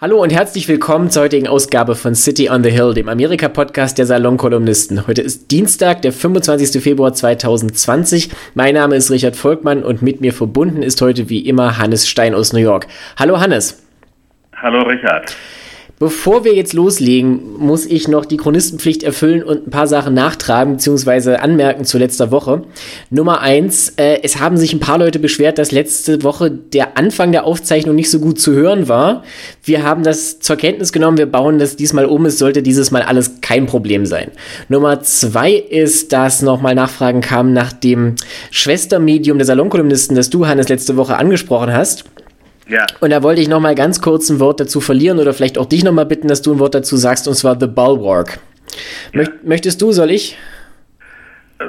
Hallo und herzlich willkommen zur heutigen Ausgabe von City on the Hill, dem Amerika-Podcast der Salonkolumnisten. Heute ist Dienstag, der 25. Februar 2020. Mein Name ist Richard Volkmann und mit mir verbunden ist heute wie immer Hannes Stein aus New York. Hallo Hannes. Hallo Richard. Bevor wir jetzt loslegen, muss ich noch die Chronistenpflicht erfüllen und ein paar Sachen nachtragen bzw. anmerken zu letzter Woche. Nummer eins, äh, es haben sich ein paar Leute beschwert, dass letzte Woche der Anfang der Aufzeichnung nicht so gut zu hören war. Wir haben das zur Kenntnis genommen, wir bauen das diesmal um, es sollte dieses Mal alles kein Problem sein. Nummer zwei ist, dass nochmal Nachfragen kamen nach dem Schwestermedium der Salonkolumnisten, das du, Hannes, letzte Woche angesprochen hast. Ja. Und da wollte ich noch mal ganz kurz ein Wort dazu verlieren oder vielleicht auch dich noch mal bitten, dass du ein Wort dazu sagst, und zwar The Bulwark. Ja. Möchtest du, soll ich?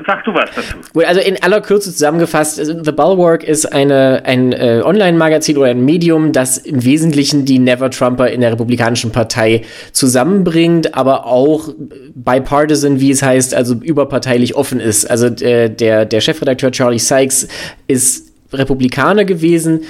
Sag du was dazu. Gut, also in aller Kürze zusammengefasst, The Bulwark ist eine, ein äh, Online-Magazin oder ein Medium, das im Wesentlichen die Never-Trumper in der Republikanischen Partei zusammenbringt, aber auch bipartisan, wie es heißt, also überparteilich offen ist. Also äh, der, der Chefredakteur Charlie Sykes ist Republikaner gewesen,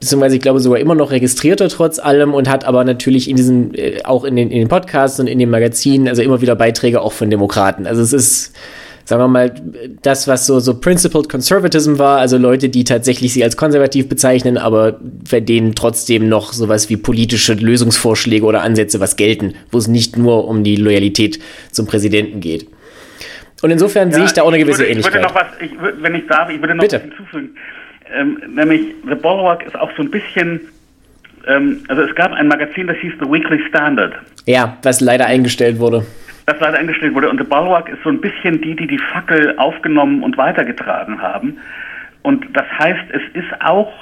beziehungsweise ich glaube sogar immer noch registrierter trotz allem und hat aber natürlich in diesen, äh, auch in den, in den Podcasts und in den Magazinen, also immer wieder Beiträge auch von Demokraten. Also es ist, sagen wir mal, das, was so, so Principled Conservatism war, also Leute, die tatsächlich sie als konservativ bezeichnen, aber bei denen trotzdem noch sowas wie politische Lösungsvorschläge oder Ansätze was gelten, wo es nicht nur um die Loyalität zum Präsidenten geht. Und insofern ja, sehe ich da auch eine gewisse würde, Ähnlichkeit. Ich würde noch was, ich, wenn ich darf, ich würde noch Bitte. hinzufügen. Ähm, nämlich The Bulwark ist auch so ein bisschen, ähm, also es gab ein Magazin, das hieß The Weekly Standard. Ja, was leider eingestellt wurde. Das leider eingestellt wurde. Und The Bulwark ist so ein bisschen die, die die Fackel aufgenommen und weitergetragen haben. Und das heißt, es ist auch,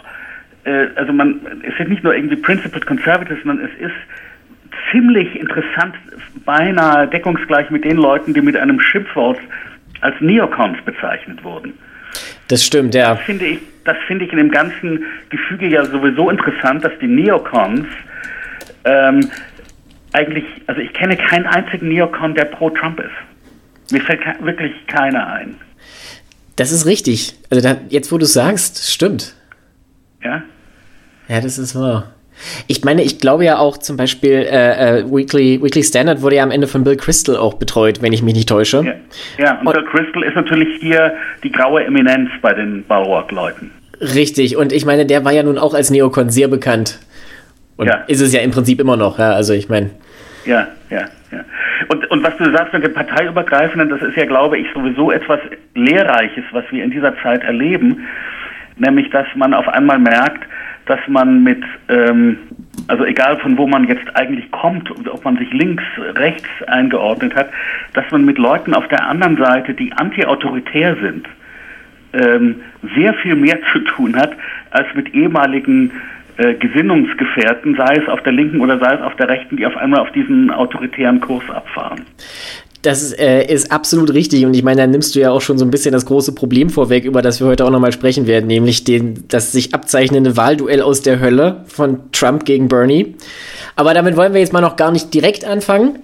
äh, also man, es ist nicht nur irgendwie Principled Conservative, sondern es ist ziemlich interessant, beinahe deckungsgleich mit den Leuten, die mit einem Schimpfwort als Neocons bezeichnet wurden. Das stimmt, ja. Das finde ich, das finde ich in dem ganzen Gefüge ja sowieso interessant, dass die Neocons ähm, eigentlich, also ich kenne keinen einzigen Neocon, der pro Trump ist. Mir fällt wirklich keiner ein. Das ist richtig. Also da, jetzt, wo du sagst, stimmt. Ja? Ja, das ist wahr. Ich meine, ich glaube ja auch zum Beispiel äh, äh, Weekly, Weekly Standard wurde ja am Ende von Bill Crystal auch betreut, wenn ich mich nicht täusche. Ja, ja und, und Bill Crystal ist natürlich hier die graue Eminenz bei den Baurock-Leuten. Richtig, und ich meine, der war ja nun auch als Neokon sehr bekannt. Und ja. ist es ja im Prinzip immer noch, ja, also ich meine. Ja, ja, ja. Und, und was du sagst mit dem Parteiübergreifenden, das ist ja, glaube ich, sowieso etwas Lehrreiches, was wir in dieser Zeit erleben. Nämlich, dass man auf einmal merkt, dass man mit, ähm, also egal von wo man jetzt eigentlich kommt, ob man sich links, rechts eingeordnet hat, dass man mit Leuten auf der anderen Seite, die anti-autoritär sind, ähm, sehr viel mehr zu tun hat als mit ehemaligen äh, Gesinnungsgefährten, sei es auf der linken oder sei es auf der rechten, die auf einmal auf diesen autoritären Kurs abfahren. Das äh, ist absolut richtig und ich meine, da nimmst du ja auch schon so ein bisschen das große Problem vorweg, über das wir heute auch nochmal sprechen werden, nämlich den, das sich abzeichnende Wahlduell aus der Hölle von Trump gegen Bernie. Aber damit wollen wir jetzt mal noch gar nicht direkt anfangen.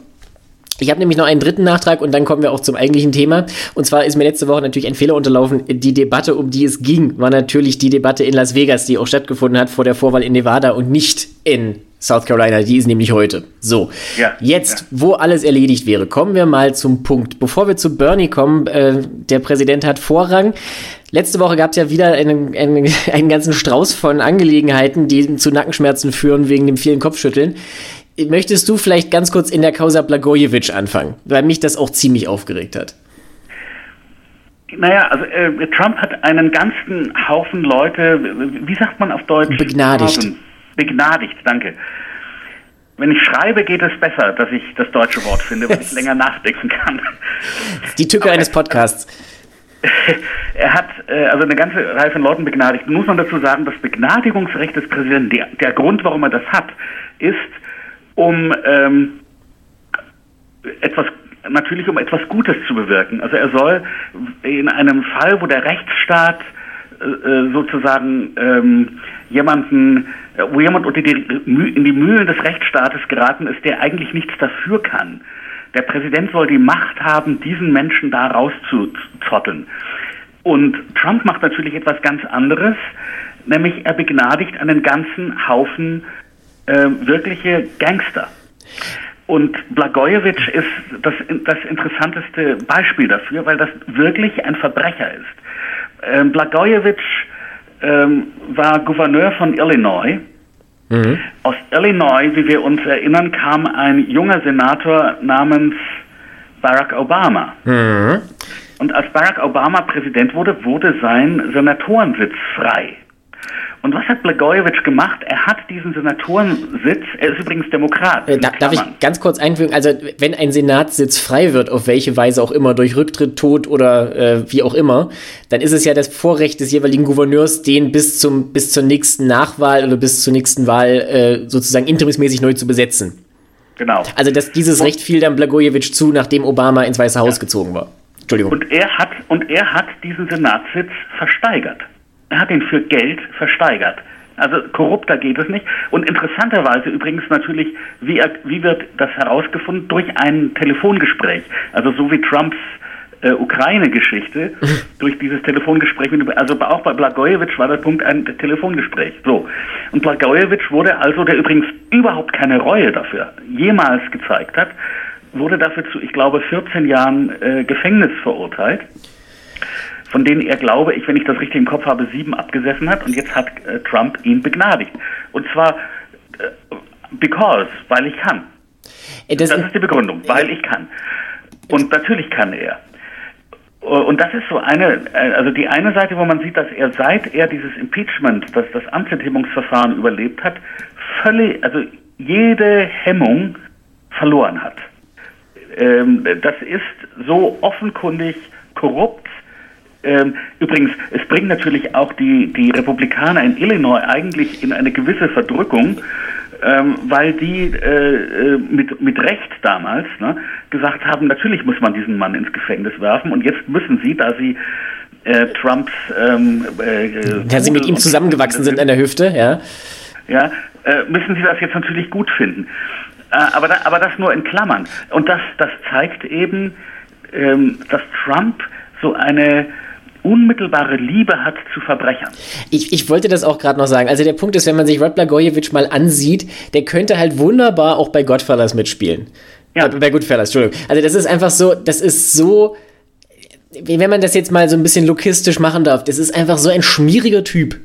Ich habe nämlich noch einen dritten Nachtrag und dann kommen wir auch zum eigentlichen Thema. Und zwar ist mir letzte Woche natürlich ein Fehler unterlaufen. Die Debatte, um die es ging, war natürlich die Debatte in Las Vegas, die auch stattgefunden hat vor der Vorwahl in Nevada und nicht in South Carolina, die ist nämlich heute. So, ja, jetzt, ja. wo alles erledigt wäre, kommen wir mal zum Punkt. Bevor wir zu Bernie kommen, äh, der Präsident hat Vorrang. Letzte Woche gab es ja wieder einen, einen, einen ganzen Strauß von Angelegenheiten, die zu Nackenschmerzen führen wegen dem vielen Kopfschütteln. Möchtest du vielleicht ganz kurz in der Causa Blagojevich anfangen, weil mich das auch ziemlich aufgeregt hat? Naja, also äh, Trump hat einen ganzen Haufen Leute, wie sagt man auf Deutsch? Begnadigt. Begnadigt, danke. Wenn ich schreibe, geht es besser, dass ich das deutsche Wort finde, weil ich länger nachdenken kann. Die Tücke Aber eines Podcasts. Er hat äh, also eine ganze Reihe von Leuten begnadigt. Muss man dazu sagen, das Begnadigungsrecht des Präsidenten, der, der Grund, warum er das hat, ist, um ähm, etwas natürlich um etwas Gutes zu bewirken. Also er soll in einem Fall, wo der Rechtsstaat äh, äh sozusagen ähm, jemanden, wo jemand unter die, in die Mühlen des Rechtsstaates geraten ist, der eigentlich nichts dafür kann. Der Präsident soll die Macht haben, diesen Menschen da rauszuzotteln. Und Trump macht natürlich etwas ganz anderes, nämlich er begnadigt einen ganzen Haufen äh, wirkliche Gangster. Und Blagojevich ist das, das interessanteste Beispiel dafür, weil das wirklich ein Verbrecher ist. Ähm, Blagojevich ähm, war Gouverneur von Illinois. Mhm. Aus Illinois, wie wir uns erinnern, kam ein junger Senator namens Barack Obama. Mhm. Und als Barack Obama Präsident wurde, wurde sein Senatorensitz frei. Und was hat Blagojevich gemacht? Er hat diesen Senatorensitz, er ist übrigens Demokrat. Äh, da, darf ich ganz kurz einfügen, also wenn ein Senatssitz frei wird, auf welche Weise auch immer, durch Rücktritt, Tod oder äh, wie auch immer, dann ist es ja das Vorrecht des jeweiligen Gouverneurs, den bis, zum, bis zur nächsten Nachwahl oder bis zur nächsten Wahl äh, sozusagen interimsmäßig neu zu besetzen. Genau. Also dass dieses und, Recht fiel dann Blagojevich zu, nachdem Obama ins Weiße Haus ja. gezogen war. Entschuldigung. Und er hat, und er hat diesen Senatssitz versteigert. Er hat ihn für Geld versteigert. Also korrupter geht es nicht. Und interessanterweise übrigens natürlich, wie, wie wird das herausgefunden? Durch ein Telefongespräch. Also so wie Trumps äh, Ukraine-Geschichte, durch dieses Telefongespräch. Also auch bei Blagojevich war der Punkt ein Telefongespräch. So. Und Blagojevich wurde also, der übrigens überhaupt keine Reue dafür jemals gezeigt hat, wurde dafür zu, ich glaube, 14 Jahren äh, Gefängnis verurteilt von denen er, glaube ich, wenn ich das richtig im Kopf habe, sieben abgesessen hat und jetzt hat äh, Trump ihn begnadigt. Und zwar äh, because, weil ich kann. Äh, das, das ist die Begründung, weil ich kann. Und natürlich kann er. Äh, und das ist so eine, äh, also die eine Seite, wo man sieht, dass er seit er dieses Impeachment, das, das Amtsenthebungsverfahren überlebt hat, völlig, also jede Hemmung verloren hat. Ähm, das ist so offenkundig korrupt, ähm, übrigens, es bringt natürlich auch die, die Republikaner in Illinois eigentlich in eine gewisse Verdrückung, ähm, weil die äh, äh, mit, mit Recht damals ne, gesagt haben, natürlich muss man diesen Mann ins Gefängnis werfen und jetzt müssen sie, da sie äh, Trumps ähm, äh, Da sie mit ihm zusammengewachsen sind an der Hüfte, ja. Ja, äh, müssen sie das jetzt natürlich gut finden. Äh, aber, da, aber das nur in Klammern. Und das, das zeigt eben, ähm, dass Trump so eine unmittelbare Liebe hat zu Verbrechern. Ich, ich wollte das auch gerade noch sagen. Also der Punkt ist, wenn man sich Rod Blagojevich mal ansieht, der könnte halt wunderbar auch bei Godfellas mitspielen. Ja. Äh, bei Goodfellas, Entschuldigung. Also das ist einfach so, das ist so, wenn man das jetzt mal so ein bisschen lokistisch machen darf, das ist einfach so ein schmieriger Typ.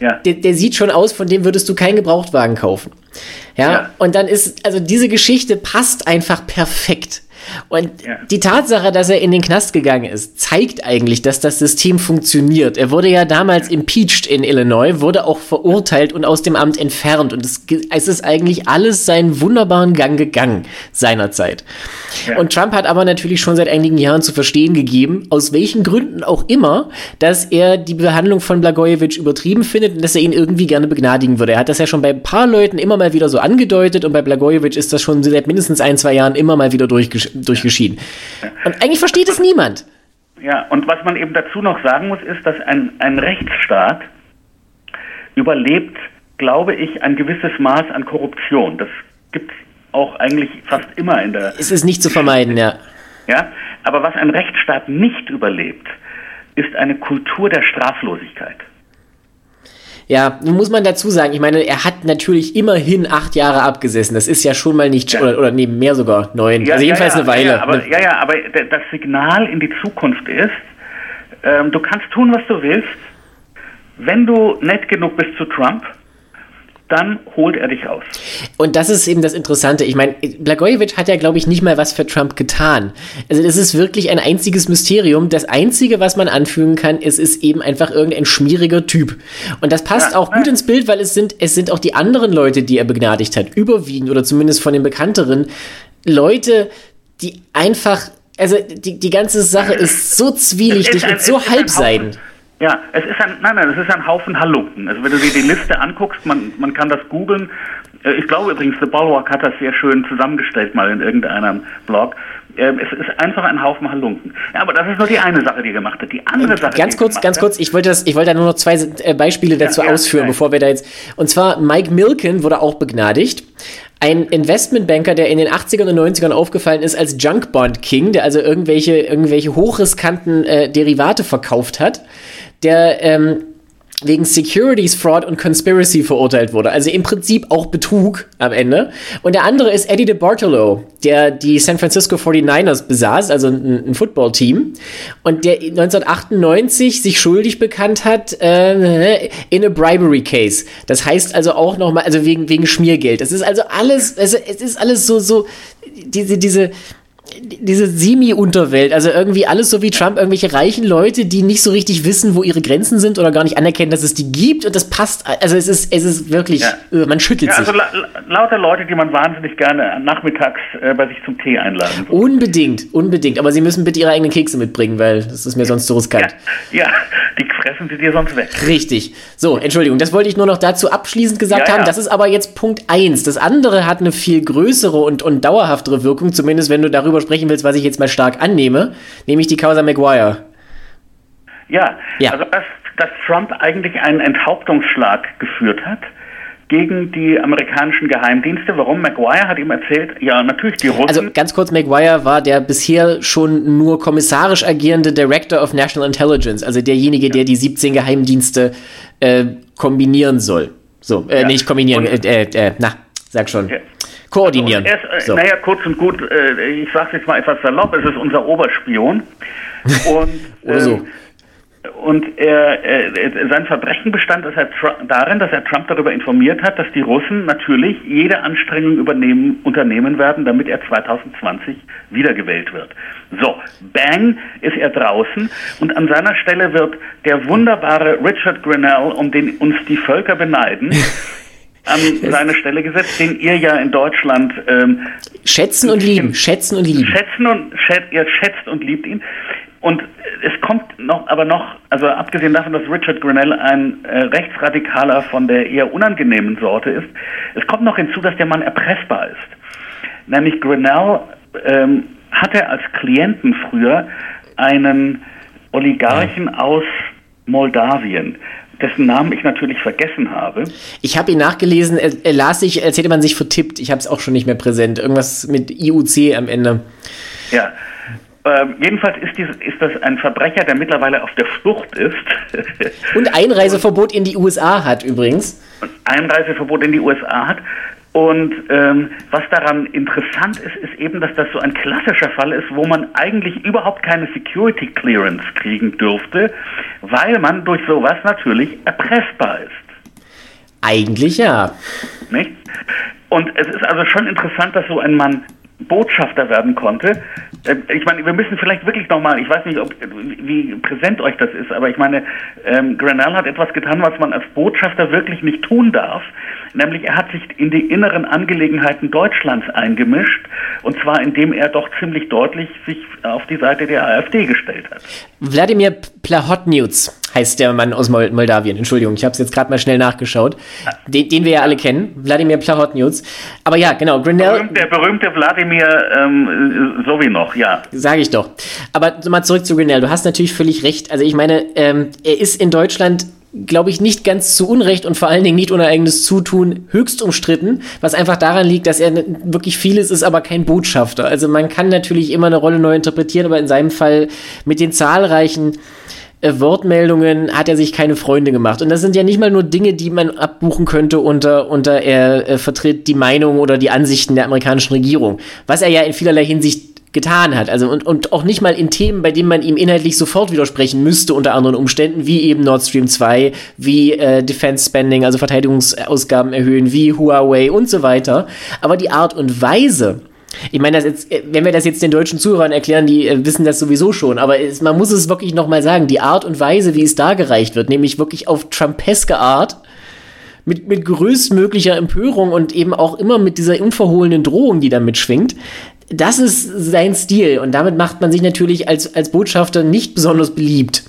Ja. Der, der, sieht schon aus, von dem würdest du keinen Gebrauchtwagen kaufen. Ja? ja? Und dann ist, also diese Geschichte passt einfach perfekt. Und ja. die Tatsache, dass er in den Knast gegangen ist, zeigt eigentlich, dass das System funktioniert. Er wurde ja damals impeached in Illinois, wurde auch verurteilt und aus dem Amt entfernt. Und es, es ist eigentlich alles seinen wunderbaren Gang gegangen seinerzeit. Ja. Und Trump hat aber natürlich schon seit einigen Jahren zu verstehen gegeben, aus welchen Gründen auch immer, dass er die Behandlung von Blagojevich übertrieben findet und dass er ihn irgendwie gerne begnadigen würde. Er hat das ja schon bei ein paar Leuten immer mal wieder so angedeutet und bei Blagojevich ist das schon seit mindestens ein, zwei Jahren immer mal wieder durchgesch durchgeschieden. Und eigentlich versteht es niemand. Ja, und was man eben dazu noch sagen muss, ist, dass ein, ein Rechtsstaat überlebt, glaube ich, ein gewisses Maß an Korruption. Das gibt es auch eigentlich fast immer in der. Es ist nicht zu vermeiden, ja. Ja, aber was ein Rechtsstaat nicht überlebt, ist eine Kultur der Straflosigkeit. Ja, muss man dazu sagen, ich meine, er hat natürlich immerhin acht Jahre abgesessen. Das ist ja schon mal nicht, ja. oder, oder nee, mehr sogar, neun. Ja, also jedenfalls ja, eine Weile. Ja, aber, ja, ja, aber das Signal in die Zukunft ist, ähm, du kannst tun, was du willst. Wenn du nett genug bist zu Trump, dann holt er dich raus. Und das ist eben das Interessante. Ich meine, Blagojevich hat ja, glaube ich, nicht mal was für Trump getan. Also das ist wirklich ein einziges Mysterium. Das Einzige, was man anfügen kann, ist, ist eben einfach irgendein schmieriger Typ. Und das passt ja, auch gut ins Bild, weil es sind, es sind auch die anderen Leute, die er begnadigt hat, überwiegend oder zumindest von den bekannteren, Leute, die einfach, also die, die ganze Sache ist so zwielichtig und so halbseidend. Ja, es ist ein, nein, nein, es ist ein Haufen Halunken. Also wenn du dir die Liste anguckst, man, man kann das googeln. Äh, ich glaube übrigens, The Bulwark hat das sehr schön zusammengestellt mal in irgendeinem Blog. Ähm, es ist einfach ein Haufen Halunken. Ja, aber das ist nur die eine Sache, die er gemacht hat. Die andere Sache. Ganz kurz, ganz kurz. Ich wollte das, ich wollte da nur noch zwei äh, Beispiele dazu ja, ausführen, ja, bevor wir da jetzt. Und zwar Mike Milken wurde auch begnadigt. Ein Investmentbanker, der in den 80ern und 90ern aufgefallen ist als Junk Bond King, der also irgendwelche, irgendwelche hochriskanten äh, Derivate verkauft hat der ähm, wegen Securities Fraud und Conspiracy verurteilt wurde. Also im Prinzip auch Betrug am Ende. Und der andere ist Eddie DeBartolo, der die San Francisco 49ers besaß, also ein, ein Footballteam. Und der 1998 sich schuldig bekannt hat äh, in a bribery case. Das heißt also auch nochmal, also wegen, wegen Schmiergeld. Es ist also alles, also es ist alles so, so, diese, diese, diese Semi-Unterwelt, also irgendwie alles so wie Trump, irgendwelche reichen Leute, die nicht so richtig wissen, wo ihre Grenzen sind oder gar nicht anerkennen, dass es die gibt und das passt, also es ist, es ist wirklich, ja. Äh, man schüttelt ja, sich. Also la lauter Leute, die man wahnsinnig gerne nachmittags äh, bei sich zum Tee einladen würde. Unbedingt, unbedingt, aber sie müssen bitte ihre eigenen Kekse mitbringen, weil das ist mir sonst zu riskant. Ja, ja, die fressen sie dir sonst weg. Richtig. So, Entschuldigung, das wollte ich nur noch dazu abschließend gesagt haben, das ist aber jetzt Punkt 1. Das andere hat eine viel größere und, und dauerhaftere Wirkung, zumindest wenn du darüber darüber sprechen willst, was ich jetzt mal stark annehme, nämlich die Causa Maguire. Ja, ja. also dass, dass Trump eigentlich einen Enthauptungsschlag geführt hat gegen die amerikanischen Geheimdienste. Warum? Maguire hat ihm erzählt, ja, natürlich die Russen. Also ganz kurz, Maguire war der bisher schon nur kommissarisch agierende Director of National Intelligence, also derjenige, ja. der die 17 Geheimdienste äh, kombinieren soll. So, äh, ja. nicht kombinieren, äh, äh, äh, na, sag schon. Ja koordinieren. Also erst, äh, so. Naja, kurz und gut, äh, ich sage jetzt mal etwas salopp, es ist unser Oberspion. Und, Oder so. Ähm, und er, äh, sein Verbrechen bestand darin, dass er Trump darüber informiert hat, dass die Russen natürlich jede Anstrengung übernehmen, unternehmen werden, damit er 2020 wiedergewählt wird. So, bang, ist er draußen und an seiner Stelle wird der wunderbare Richard Grinnell, um den uns die Völker beneiden, an seine Stelle gesetzt, den ihr ja in Deutschland ähm, schätzen und lieben, schätzen und lieben. Schätzen und schät, ihr schätzt und liebt ihn. Und es kommt noch, aber noch, also abgesehen davon, dass Richard Grinnell ein äh, Rechtsradikaler von der eher unangenehmen Sorte ist, es kommt noch hinzu, dass der Mann erpressbar ist. Nämlich Grinnell ähm, hatte als Klienten früher einen Oligarchen aus Moldawien, dessen Namen ich natürlich vergessen habe. Ich habe ihn nachgelesen, er, er, las sich, als hätte man sich vertippt. Ich habe es auch schon nicht mehr präsent. Irgendwas mit IUC am Ende. Ja. Ähm, jedenfalls ist, dies, ist das ein Verbrecher, der mittlerweile auf der Flucht ist. Und Einreiseverbot in die USA hat übrigens. Und Einreiseverbot in die USA hat. Und ähm, was daran interessant ist, ist eben, dass das so ein klassischer Fall ist, wo man eigentlich überhaupt keine Security Clearance kriegen dürfte, weil man durch sowas natürlich erpressbar ist. Eigentlich ja. Nicht? Und es ist also schon interessant, dass so ein Mann Botschafter werden konnte. Äh, ich meine, wir müssen vielleicht wirklich nochmal, ich weiß nicht, ob, wie präsent euch das ist, aber ich meine, ähm, Grenell hat etwas getan, was man als Botschafter wirklich nicht tun darf. Nämlich er hat sich in die inneren Angelegenheiten Deutschlands eingemischt und zwar indem er doch ziemlich deutlich sich auf die Seite der AfD gestellt hat. Wladimir Plahotniuc heißt der Mann aus Moldawien. Entschuldigung, ich habe es jetzt gerade mal schnell nachgeschaut. Den, den, wir ja alle kennen, Wladimir Plahotniuc. Aber ja, genau. Berühmt, der berühmte Wladimir ähm, so wie noch, ja. Sage ich doch. Aber mal zurück zu Grinnell. Du hast natürlich völlig recht. Also ich meine, ähm, er ist in Deutschland glaube ich, nicht ganz zu Unrecht und vor allen Dingen nicht ohne eigenes Zutun höchst umstritten, was einfach daran liegt, dass er wirklich vieles ist, aber kein Botschafter. Also man kann natürlich immer eine Rolle neu interpretieren, aber in seinem Fall mit den zahlreichen Wortmeldungen hat er sich keine Freunde gemacht. Und das sind ja nicht mal nur Dinge, die man abbuchen könnte unter, unter er äh, vertritt die Meinung oder die Ansichten der amerikanischen Regierung. Was er ja in vielerlei Hinsicht getan hat. Also und, und auch nicht mal in Themen, bei denen man ihm inhaltlich sofort widersprechen müsste, unter anderen Umständen, wie eben Nord Stream 2, wie äh, Defense Spending, also Verteidigungsausgaben erhöhen, wie Huawei und so weiter. Aber die Art und Weise, ich meine, das jetzt, äh, wenn wir das jetzt den deutschen Zuhörern erklären, die äh, wissen das sowieso schon, aber es, man muss es wirklich nochmal sagen, die Art und Weise, wie es dargereicht wird, nämlich wirklich auf Trumpeske Art, mit, mit größtmöglicher Empörung und eben auch immer mit dieser unverhohlenen Drohung, die da mitschwingt, das ist sein Stil und damit macht man sich natürlich als, als Botschafter nicht besonders beliebt.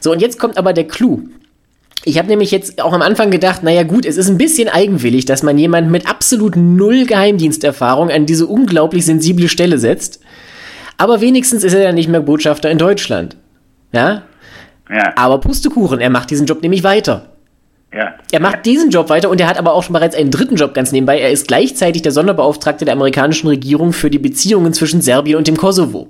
So, und jetzt kommt aber der Clou. Ich habe nämlich jetzt auch am Anfang gedacht, naja gut, es ist ein bisschen eigenwillig, dass man jemanden mit absolut null Geheimdiensterfahrung an diese unglaublich sensible Stelle setzt. Aber wenigstens ist er ja nicht mehr Botschafter in Deutschland. Ja? Ja. Aber Pustekuchen, er macht diesen Job nämlich weiter. Ja. Er macht diesen Job weiter und er hat aber auch schon bereits einen dritten Job ganz nebenbei. Er ist gleichzeitig der Sonderbeauftragte der amerikanischen Regierung für die Beziehungen zwischen Serbien und dem Kosovo.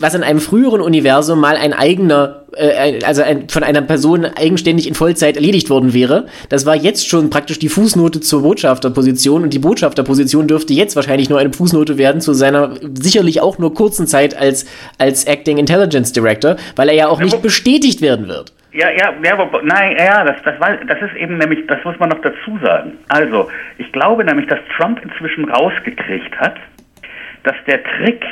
Was in einem früheren Universum mal ein eigener, äh, also ein, von einer Person eigenständig in Vollzeit erledigt worden wäre. Das war jetzt schon praktisch die Fußnote zur Botschafterposition und die Botschafterposition dürfte jetzt wahrscheinlich nur eine Fußnote werden zu seiner sicherlich auch nur kurzen Zeit als, als Acting Intelligence Director, weil er ja auch nicht bestätigt werden wird. Ja, ja, ja, nein, ja, das, das, war, das ist eben nämlich, das muss man noch dazu sagen. Also, ich glaube nämlich, dass Trump inzwischen rausgekriegt hat, dass der Trick,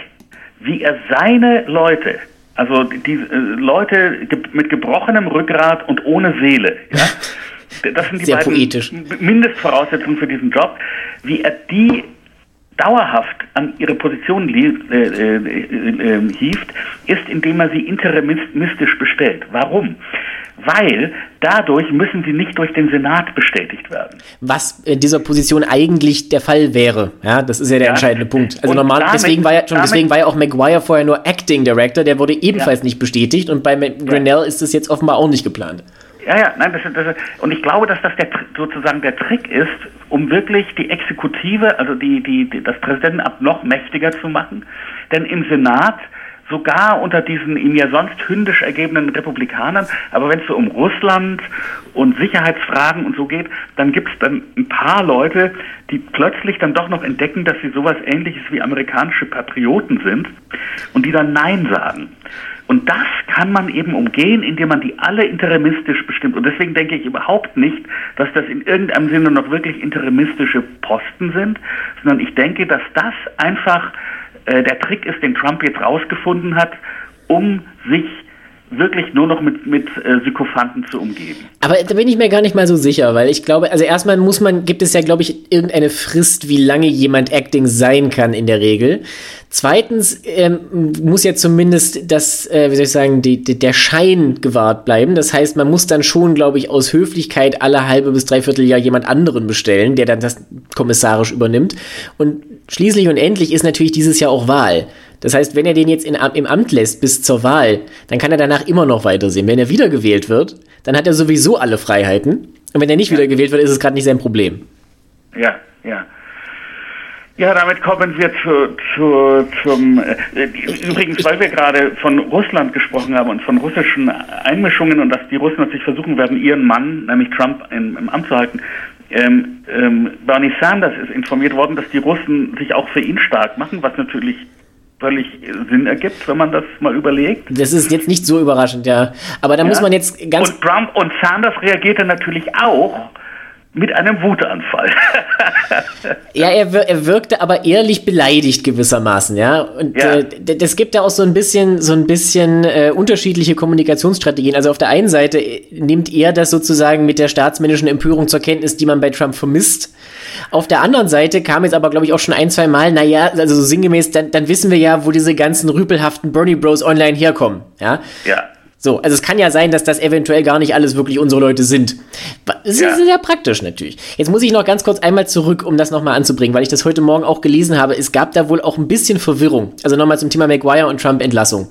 wie er seine Leute, also die äh, Leute ge mit gebrochenem Rückgrat und ohne Seele, ja, das sind die Sehr beiden poetisch. Mindestvoraussetzungen für diesen Job, wie er die dauerhaft an ihre Position äh, äh, äh, hieft, ist, indem er sie interimistisch bestellt. Warum? Weil dadurch müssen sie nicht durch den Senat bestätigt werden. Was in dieser Position eigentlich der Fall wäre. Ja, das ist ja der ja. entscheidende Punkt. Also und normal, damit, deswegen war ja schon, deswegen war ja auch Maguire vorher nur Acting Director, der wurde ebenfalls ja. nicht bestätigt und bei Grenell ist es jetzt offenbar auch nicht geplant. Ja, ja, nein, das, das, und ich glaube, dass das der, sozusagen der Trick ist, um wirklich die Exekutive, also die, die, die, das Präsidentenamt noch mächtiger zu machen. Denn im Senat, sogar unter diesen ihm ja sonst hündisch ergebenen Republikanern, aber wenn es so um Russland und Sicherheitsfragen und so geht, dann gibt es dann ein paar Leute, die plötzlich dann doch noch entdecken, dass sie sowas ähnliches wie amerikanische Patrioten sind und die dann Nein sagen. Und das kann man eben umgehen, indem man die alle interimistisch bestimmt. Und deswegen denke ich überhaupt nicht, dass das in irgendeinem Sinne noch wirklich interimistische Posten sind, sondern ich denke, dass das einfach der Trick ist, den Trump jetzt rausgefunden hat, um sich wirklich nur noch mit, mit äh, Sykophanten zu umgeben. Aber da bin ich mir gar nicht mal so sicher, weil ich glaube, also erstmal muss man, gibt es ja, glaube ich, irgendeine Frist, wie lange jemand Acting sein kann in der Regel. Zweitens ähm, muss ja zumindest das, äh, wie soll ich sagen, die, die, der Schein gewahrt bleiben. Das heißt, man muss dann schon, glaube ich, aus Höflichkeit alle halbe bis dreiviertel Jahr jemand anderen bestellen, der dann das kommissarisch übernimmt. Und schließlich und endlich ist natürlich dieses Jahr auch Wahl. Das heißt, wenn er den jetzt in, im Amt lässt bis zur Wahl, dann kann er danach immer noch weitersehen. Wenn er wiedergewählt wird, dann hat er sowieso alle Freiheiten. Und wenn er nicht ja. wiedergewählt wird, ist es gerade nicht sein Problem. Ja, ja. Ja, damit kommen wir zu, zu, zum, äh, übrigens, weil wir gerade von Russland gesprochen haben und von russischen Einmischungen und dass die Russen natürlich versuchen werden, ihren Mann, nämlich Trump, in, im Amt zu halten. Ähm, ähm, Bernie Sanders ist informiert worden, dass die Russen sich auch für ihn stark machen, was natürlich völlig Sinn ergibt, wenn man das mal überlegt. Das ist jetzt nicht so überraschend, ja. Aber da ja. muss man jetzt ganz. Und Trump und Sanders reagierte natürlich auch mit einem Wutanfall. ja, er, wir er, wirkte aber ehrlich beleidigt gewissermaßen, ja. Und ja. Äh, das gibt ja auch so ein bisschen, so ein bisschen äh, unterschiedliche Kommunikationsstrategien. Also auf der einen Seite äh, nimmt er das sozusagen mit der staatsmännischen Empörung zur Kenntnis, die man bei Trump vermisst. Auf der anderen Seite kam jetzt aber, glaube ich, auch schon ein, zwei Mal, naja, also so sinngemäß, dann, dann wissen wir ja, wo diese ganzen rüpelhaften Bernie Bros online herkommen, ja. Ja. So, also es kann ja sein, dass das eventuell gar nicht alles wirklich unsere Leute sind. Das ist ja. sehr praktisch natürlich. Jetzt muss ich noch ganz kurz einmal zurück, um das nochmal anzubringen, weil ich das heute Morgen auch gelesen habe. Es gab da wohl auch ein bisschen Verwirrung. Also nochmal zum Thema McGuire und Trump-Entlassung.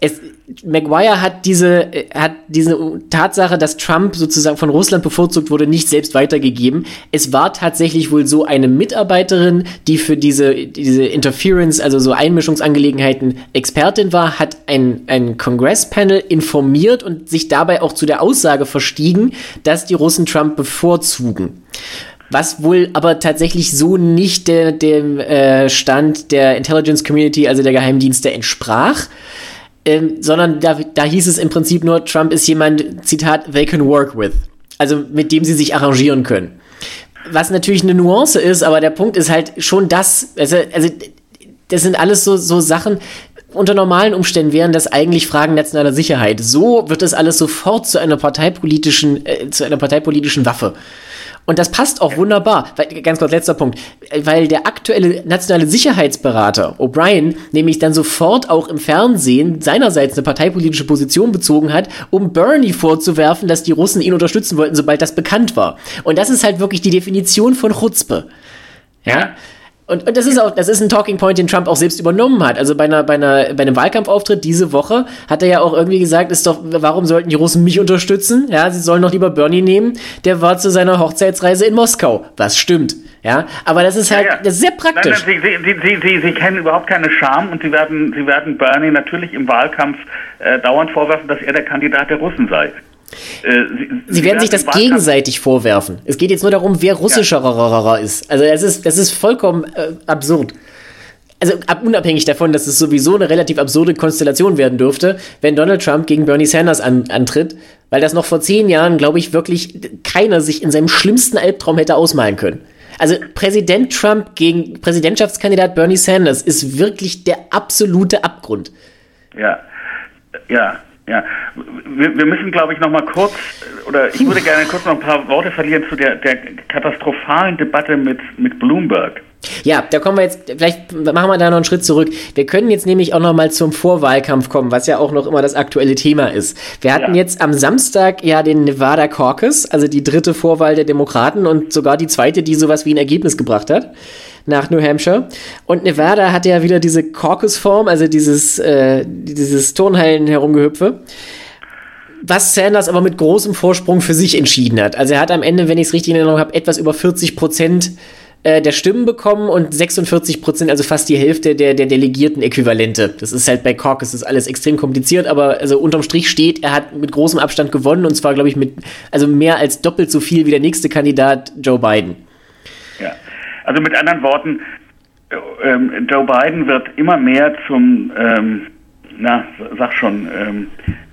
Es, Maguire hat diese, äh, hat diese Tatsache, dass Trump sozusagen von Russland bevorzugt wurde, nicht selbst weitergegeben. Es war tatsächlich wohl so eine Mitarbeiterin, die für diese, diese Interference, also so Einmischungsangelegenheiten Expertin war, hat ein, ein Congress-Panel informiert und sich dabei auch zu der Aussage verstiegen, dass die Russen Trump bevorzugen was wohl aber tatsächlich so nicht der, dem äh, Stand der Intelligence Community, also der Geheimdienste, entsprach ähm, sondern da, da hieß es im Prinzip nur, Trump ist jemand, Zitat, they can work with. Also mit dem sie sich arrangieren können. Was natürlich eine Nuance ist, aber der Punkt ist halt schon das, also, also das sind alles so, so Sachen, unter normalen Umständen wären das eigentlich Fragen nationaler Sicherheit. So wird das alles sofort zu einer parteipolitischen, äh, zu einer parteipolitischen Waffe. Und das passt auch wunderbar. Weil, ganz kurz, letzter Punkt. Weil der aktuelle nationale Sicherheitsberater O'Brien nämlich dann sofort auch im Fernsehen seinerseits eine parteipolitische Position bezogen hat, um Bernie vorzuwerfen, dass die Russen ihn unterstützen wollten, sobald das bekannt war. Und das ist halt wirklich die Definition von Chutzpe. Ja? Und, und das ist auch, das ist ein Talking Point, den Trump auch selbst übernommen hat. Also bei einer, bei einer, bei einem Wahlkampfauftritt diese Woche hat er ja auch irgendwie gesagt, ist doch, warum sollten die Russen mich unterstützen? Ja, sie sollen doch lieber Bernie nehmen. Der war zu seiner Hochzeitsreise in Moskau. Was stimmt. Ja, aber das ist halt, ja, ja. Das ist sehr praktisch. Nein, nein, sie, sie, sie, sie, kennen überhaupt keine Scham und sie werden, sie werden Bernie natürlich im Wahlkampf äh, dauernd vorwerfen, dass er der Kandidat der Russen sei. Äh, sie, sie, werden sich das gegenseitig vorwerfen. Es geht jetzt nur darum, wer russischer ja. ist. Also das ist, das ist vollkommen äh, absurd. Also ab, unabhängig davon, dass es sowieso eine relativ absurde Konstellation werden dürfte, wenn Donald Trump gegen Bernie Sanders an, antritt, weil das noch vor zehn Jahren, glaube ich, wirklich keiner sich in seinem schlimmsten Albtraum hätte ausmalen können. Also Präsident Trump gegen Präsidentschaftskandidat Bernie Sanders ist wirklich der absolute Abgrund. Ja, ja, ja, wir, wir müssen, glaube ich, noch mal kurz, oder ich würde gerne kurz noch ein paar Worte verlieren zu der, der katastrophalen Debatte mit, mit Bloomberg. Ja, da kommen wir jetzt, vielleicht machen wir da noch einen Schritt zurück. Wir können jetzt nämlich auch noch mal zum Vorwahlkampf kommen, was ja auch noch immer das aktuelle Thema ist. Wir hatten ja. jetzt am Samstag ja den Nevada Caucus, also die dritte Vorwahl der Demokraten und sogar die zweite, die sowas wie ein Ergebnis gebracht hat nach New Hampshire. Und Nevada hat ja wieder diese Caucus-Form, also dieses, äh, dieses Turnhallen herumgehüpfe. Was Sanders aber mit großem Vorsprung für sich entschieden hat. Also er hat am Ende, wenn ich es richtig in Erinnerung habe, etwas über 40 Prozent äh, der Stimmen bekommen und 46 Prozent, also fast die Hälfte der, der delegierten Äquivalente. Das ist halt bei Caucus, das ist alles extrem kompliziert, aber also unterm Strich steht, er hat mit großem Abstand gewonnen und zwar, glaube ich, mit, also mehr als doppelt so viel wie der nächste Kandidat Joe Biden. Also mit anderen Worten, äh, ähm, Joe Biden wird immer mehr zum, ähm, na, sag schon, ähm,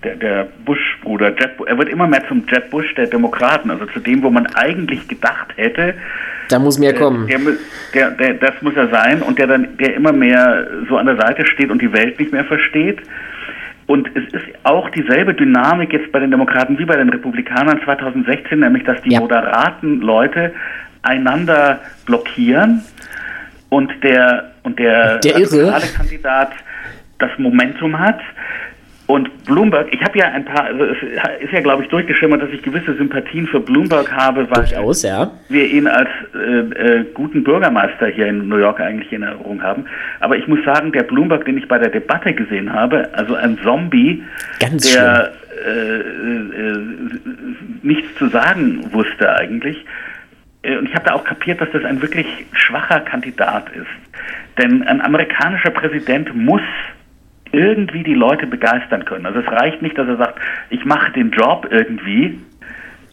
der, der Bush-Bruder, er wird immer mehr zum Jeb Bush der Demokraten, also zu dem, wo man eigentlich gedacht hätte, da muss mehr kommen. Der, der, der, das muss er sein und der dann, der immer mehr so an der Seite steht und die Welt nicht mehr versteht. Und es ist auch dieselbe Dynamik jetzt bei den Demokraten wie bei den Republikanern 2016, nämlich dass die ja. moderaten Leute einander blockieren und der und der, der radikale Kandidat das Momentum hat. Und Bloomberg, ich habe ja ein paar, also es ist ja, glaube ich, durchgeschimmert, dass ich gewisse Sympathien für Bloomberg habe, weil Durchaus, ja. wir ihn als äh, äh, guten Bürgermeister hier in New York eigentlich in Erinnerung haben. Aber ich muss sagen, der Bloomberg, den ich bei der Debatte gesehen habe, also ein Zombie, Ganz der äh, äh, nichts zu sagen wusste eigentlich, und ich habe da auch kapiert, dass das ein wirklich schwacher Kandidat ist. Denn ein amerikanischer Präsident muss irgendwie die Leute begeistern können. Also es reicht nicht, dass er sagt, ich mache den Job irgendwie,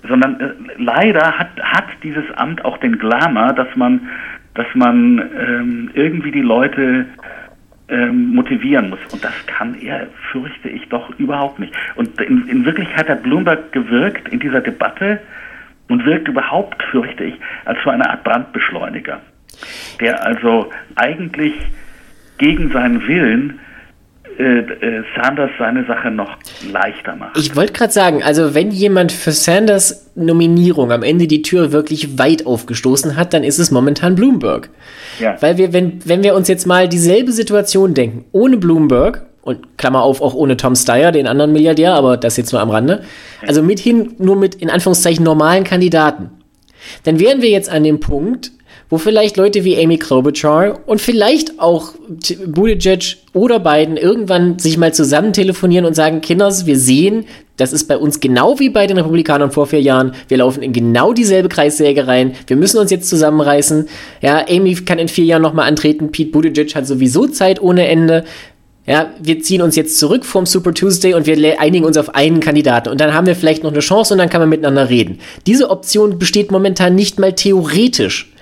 sondern äh, leider hat, hat dieses Amt auch den Glamour, dass man, dass man ähm, irgendwie die Leute ähm, motivieren muss. Und das kann er, fürchte ich, doch überhaupt nicht. Und in, in Wirklichkeit hat Bloomberg gewirkt in dieser Debatte, und wirkt überhaupt, fürchte ich, als so eine Art Brandbeschleuniger, der also eigentlich gegen seinen Willen äh, äh, Sanders seine Sache noch leichter macht. Ich wollte gerade sagen, also wenn jemand für Sanders Nominierung am Ende die Tür wirklich weit aufgestoßen hat, dann ist es momentan Bloomberg. Ja. Weil wir, wenn, wenn wir uns jetzt mal dieselbe Situation denken, ohne Bloomberg, und Klammer auf, auch ohne Tom Steyer, den anderen Milliardär, aber das jetzt nur am Rande. Also mithin nur mit in Anführungszeichen normalen Kandidaten. Dann wären wir jetzt an dem Punkt, wo vielleicht Leute wie Amy Klobuchar und vielleicht auch Buttigieg oder Biden irgendwann sich mal zusammen telefonieren und sagen, Kinders, wir sehen, das ist bei uns genau wie bei den Republikanern vor vier Jahren. Wir laufen in genau dieselbe Kreissäge rein. Wir müssen uns jetzt zusammenreißen. Ja, Amy kann in vier Jahren nochmal antreten. Pete Buttigieg hat sowieso Zeit ohne Ende ja, wir ziehen uns jetzt zurück vom Super Tuesday und wir einigen uns auf einen Kandidaten und dann haben wir vielleicht noch eine Chance und dann kann man miteinander reden. Diese Option besteht momentan nicht mal theoretisch.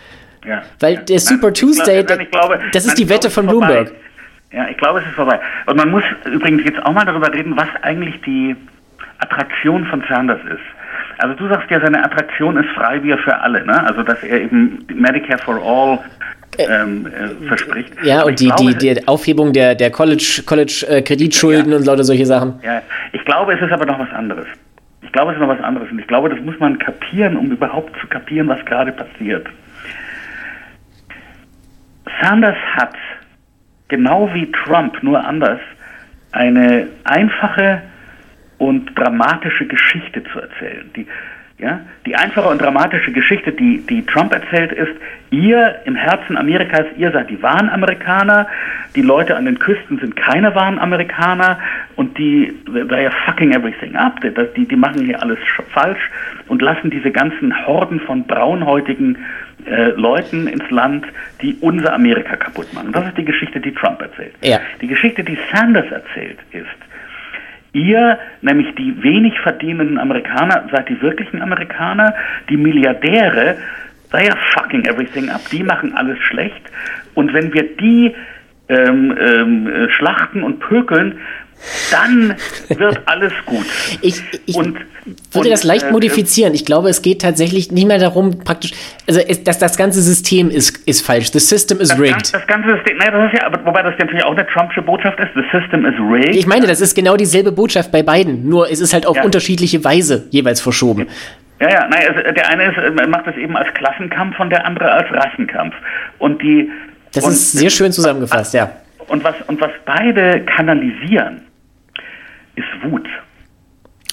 Ja, Weil ja. der Super nein, Tuesday, glaub, nein, glaube, das ist nein, die Wette von Bloomberg. Ja, ich glaube, es ist vorbei. Und man muss übrigens jetzt auch mal darüber reden, was eigentlich die Attraktion von Sanders ist. Also du sagst ja, seine Attraktion ist Freibier für alle, ne? Also dass er eben Medicare for All ähm, äh, verspricht. Ja, und die, glaube, die, die Aufhebung der, der College-Kreditschulden College, ja, und lauter solche Sachen. Ja, ich glaube, es ist aber noch was anderes. Ich glaube, es ist noch was anderes. Und ich glaube, das muss man kapieren, um überhaupt zu kapieren, was gerade passiert. Sanders hat, genau wie Trump, nur anders, eine einfache und dramatische Geschichte zu erzählen. Die, Ja? Die einfache und dramatische Geschichte, die, die Trump erzählt, ist, ihr im Herzen Amerikas, ihr seid die wahren Amerikaner, die Leute an den Küsten sind keine wahren Amerikaner und die, they are fucking everything up, die, die machen hier alles falsch und lassen diese ganzen Horden von braunhäutigen äh, Leuten ins Land, die unser Amerika kaputt machen. Das ist die Geschichte, die Trump erzählt. Ja. Die Geschichte, die Sanders erzählt, ist, Ihr, nämlich die wenig verdienenden Amerikaner, seid die wirklichen Amerikaner. Die Milliardäre, they are fucking everything up. Die machen alles schlecht. Und wenn wir die ähm, ähm, äh, schlachten und pökeln, dann wird alles gut. Ich, ich und, würde und, das leicht äh, modifizieren. Ich glaube, es geht tatsächlich nicht mehr darum, praktisch, also es, dass das ganze System ist, ist falsch. The system is rigged. Das, das ganze System, naja, das ist ja, aber wobei das natürlich auch eine Trumpsche Botschaft ist. The system is rigged. Ich meine, das ist genau dieselbe Botschaft bei beiden, nur es ist halt auf ja. unterschiedliche Weise jeweils verschoben. Ja, ja, naja, der eine ist, macht das eben als Klassenkampf und der andere als Rassenkampf. Und die. Das und, ist sehr schön zusammengefasst, ja. Und was, und was beide kanalisieren, ist Wut.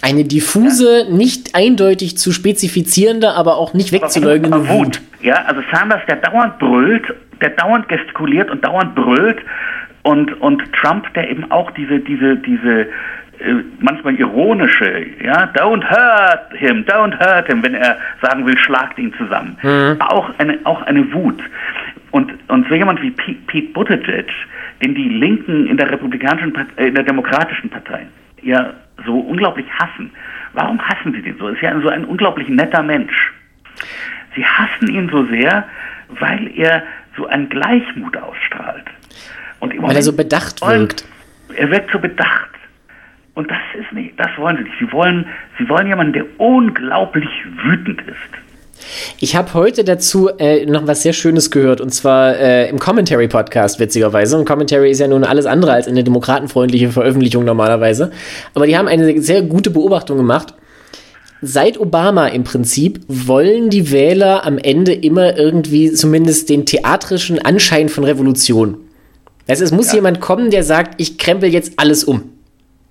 Eine diffuse, ja. nicht eindeutig zu spezifizierende, aber auch nicht wegzuleugnende Wut. Wut. Ja, also Sanders, der dauernd brüllt, der dauernd gestikuliert und dauernd brüllt und, und Trump, der eben auch diese, diese, diese äh, manchmal ironische, ja, don't hurt him, don't hurt him, wenn er sagen will, schlagt ihn zusammen. Mhm. Auch, eine, auch eine Wut. Und, und so jemand wie Pete, Pete Buttigieg, den die Linken in der republikanischen, äh, in der demokratischen Partei ja so unglaublich hassen. Warum hassen sie den so? Er ist ja so ein unglaublich netter Mensch. Sie hassen ihn so sehr, weil er so einen Gleichmut ausstrahlt. Und weil er so bedacht wirkt. Er wirkt so bedacht. Und das ist nicht, das wollen sie nicht. Sie wollen, sie wollen jemanden, der unglaublich wütend ist. Ich habe heute dazu äh, noch was sehr Schönes gehört und zwar äh, im Commentary Podcast witzigerweise. Und Commentary ist ja nun alles andere als eine demokratenfreundliche Veröffentlichung normalerweise. Aber die haben eine sehr gute Beobachtung gemacht. Seit Obama im Prinzip wollen die Wähler am Ende immer irgendwie zumindest den theatrischen Anschein von Revolution. Also es muss ja. jemand kommen, der sagt, ich krempel jetzt alles um.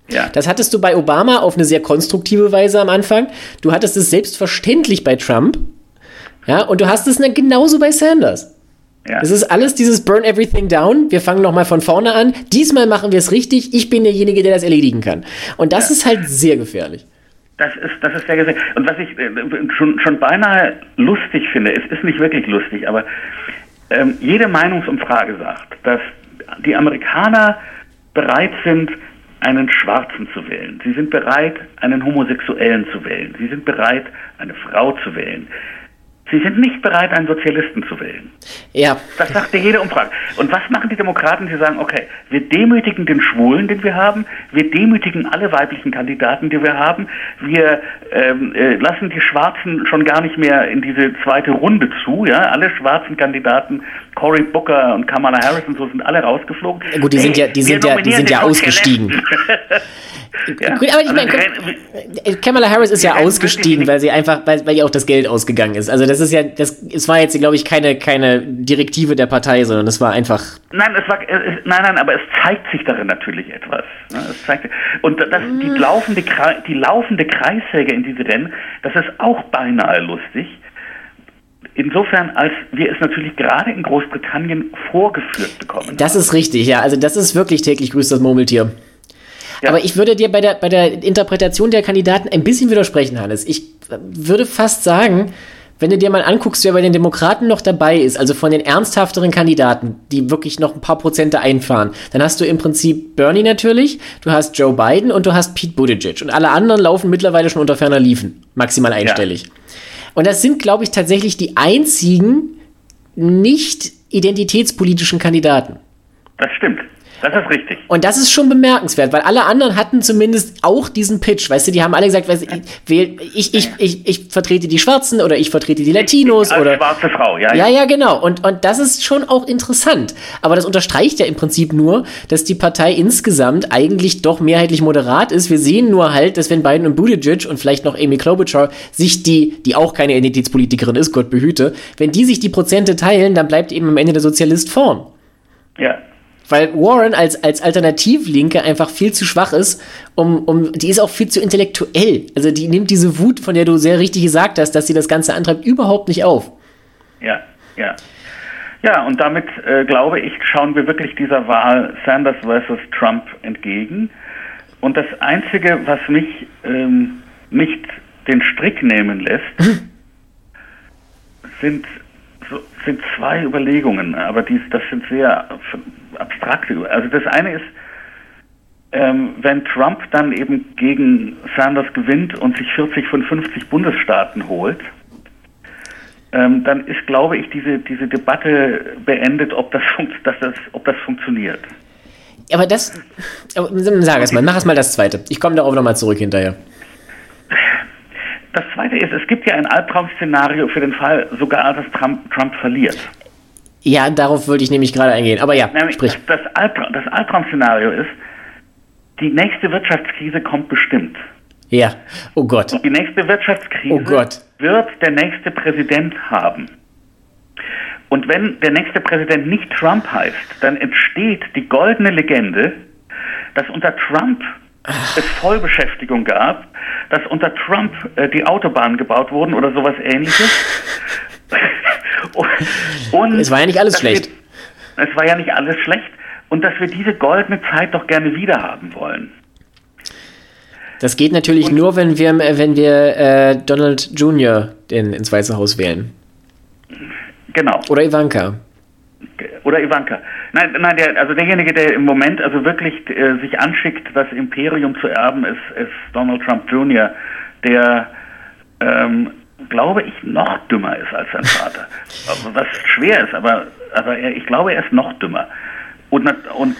Ja. Das hattest du bei Obama auf eine sehr konstruktive Weise am Anfang. Du hattest es selbstverständlich bei Trump. Ja, und du hast es dann genauso bei Sanders. Ja. Es ist alles dieses Burn Everything Down. Wir fangen nochmal von vorne an. Diesmal machen wir es richtig. Ich bin derjenige, der das erledigen kann. Und das ja. ist halt sehr gefährlich. Das ist, das ist sehr gefährlich. Und was ich äh, schon, schon beinahe lustig finde, es ist nicht wirklich lustig, aber ähm, jede Meinungsumfrage sagt, dass die Amerikaner bereit sind, einen Schwarzen zu wählen. Sie sind bereit, einen Homosexuellen zu wählen. Sie sind bereit, eine Frau zu wählen. Sie sind nicht bereit, einen Sozialisten zu wählen. Ja. Das sagt ja jede Umfrage. Und was machen die Demokraten? Sie sagen, okay, wir demütigen den Schwulen, den wir haben, wir demütigen alle weiblichen Kandidaten, die wir haben, wir ähm, äh, lassen die Schwarzen schon gar nicht mehr in diese zweite Runde zu, ja, alle schwarzen Kandidaten, Cory Booker und Kamala Harris und so sind alle rausgeflogen. Ja, gut, die sind ja, die sind ja, die sind ja ausgestiegen. Ja. Gut, aber ich meine, also Kamala Harris ist ja ausgestiegen, weil sie einfach, weil, weil ihr auch das Geld ausgegangen ist. Also das ist ja, das, es war jetzt, glaube ich, keine, keine Direktive der Partei, sondern es war einfach. Nein, es war, es, nein, nein, aber es zeigt sich darin natürlich etwas. Ne? Es zeigt, und das, die mm. laufende, die laufende Kreissäge in diese Rennen, das ist auch beinahe lustig. Insofern, als wir es natürlich gerade in Großbritannien vorgeführt bekommen. Das ist richtig, ja. Also das ist wirklich täglich grüßt das Murmeltier. Ja. Aber ich würde dir bei der, bei der Interpretation der Kandidaten ein bisschen widersprechen, Hannes. Ich würde fast sagen, wenn du dir mal anguckst, wer bei den Demokraten noch dabei ist, also von den ernsthafteren Kandidaten, die wirklich noch ein paar Prozente einfahren, dann hast du im Prinzip Bernie natürlich, du hast Joe Biden und du hast Pete Buttigieg. Und alle anderen laufen mittlerweile schon unter ferner Liefen, maximal einstellig. Ja. Und das sind, glaube ich, tatsächlich die einzigen nicht identitätspolitischen Kandidaten. Das stimmt. Das ist richtig. Und das ist schon bemerkenswert, weil alle anderen hatten zumindest auch diesen Pitch. Weißt du, die haben alle gesagt, weißt, ich, ich, ich, ich, ich vertrete die Schwarzen oder ich vertrete die Latinos Als oder. schwarze Frau, ja. Ja, ja, genau. Und, und das ist schon auch interessant. Aber das unterstreicht ja im Prinzip nur, dass die Partei insgesamt eigentlich doch mehrheitlich moderat ist. Wir sehen nur halt, dass wenn Biden und Buttigieg und vielleicht noch Amy Klobuchar sich die, die auch keine Identitätspolitikerin ist, Gott behüte, wenn die sich die Prozente teilen, dann bleibt eben am Ende der Sozialist vorn. Ja, Weil Warren als, als Alternativlinke einfach viel zu schwach ist, um, um, die ist auch viel zu intellektuell. Also die nimmt diese Wut, von der du sehr richtig gesagt hast, dass sie das Ganze antreibt, überhaupt nicht auf. Ja, ja. Ja, und damit äh, glaube ich, schauen wir wirklich dieser Wahl Sanders versus Trump entgegen. Und das Einzige, was mich ähm, nicht den Strick nehmen lässt, sind, sind zwei Überlegungen, aber dies, das sind sehr abstrakte. Also das eine ist, ähm, wenn Trump dann eben gegen Sanders gewinnt und sich 40 von 50 Bundesstaaten holt, ähm, dann ist, glaube ich, diese, diese Debatte beendet, ob das, dass das, ob das funktioniert. Aber das, sag es mal, mach es mal das Zweite. Ich komme darauf nochmal zurück hinterher. Das Zweite ist, es gibt ja ein Albtraum-Szenario für den Fall sogar, dass Trump, Trump verliert. Ja, darauf wollte ich nämlich gerade eingehen. Aber ja, Nämlich sprich. Das, Albtraum, das Albtraum-Szenario ist, die nächste Wirtschaftskrise kommt bestimmt. Ja, oh Gott. Und die nächste Wirtschaftskrise oh wird der nächste Präsident haben. Und wenn der nächste Präsident nicht Trump heißt, dann entsteht die goldene Legende, dass unter Trump. Es Vollbeschäftigung gab, dass unter Trump äh, die Autobahnen gebaut wurden oder sowas ähnliches. und es war ja nicht alles schlecht. Wir, es war ja nicht alles schlecht. Und dass wir diese goldene Zeit doch gerne wieder haben wollen. Das geht natürlich und, nur, wenn wir, wenn wir äh, Donald Jr. Den, ins Weiße Haus wählen. Genau. Oder Ivanka. Oder Ivanka. Nein, nein, der, also derjenige, der im Moment also wirklich äh, sich anschickt, das Imperium zu erben, ist, ist Donald Trump Jr., der, ähm, glaube ich, noch dümmer ist als sein Vater. Was schwer ist, aber, aber er, ich glaube, er ist noch dümmer. Und, und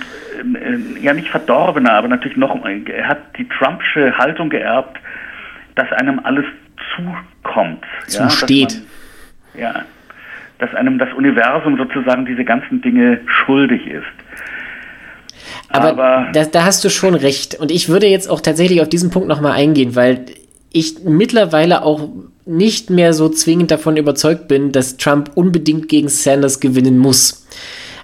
äh, ja, nicht verdorbener, aber natürlich noch, er hat die Trumpsche Haltung geerbt, dass einem alles zukommt. Zusteht. Ja, ja, dass einem das Universum sozusagen diese ganzen Dinge schuldig ist. Aber, Aber da, da, hast du schon recht. Und ich würde jetzt auch tatsächlich auf diesen Punkt nochmal eingehen, weil ich mittlerweile auch nicht mehr so zwingend davon überzeugt bin, dass Trump unbedingt gegen Sanders gewinnen muss.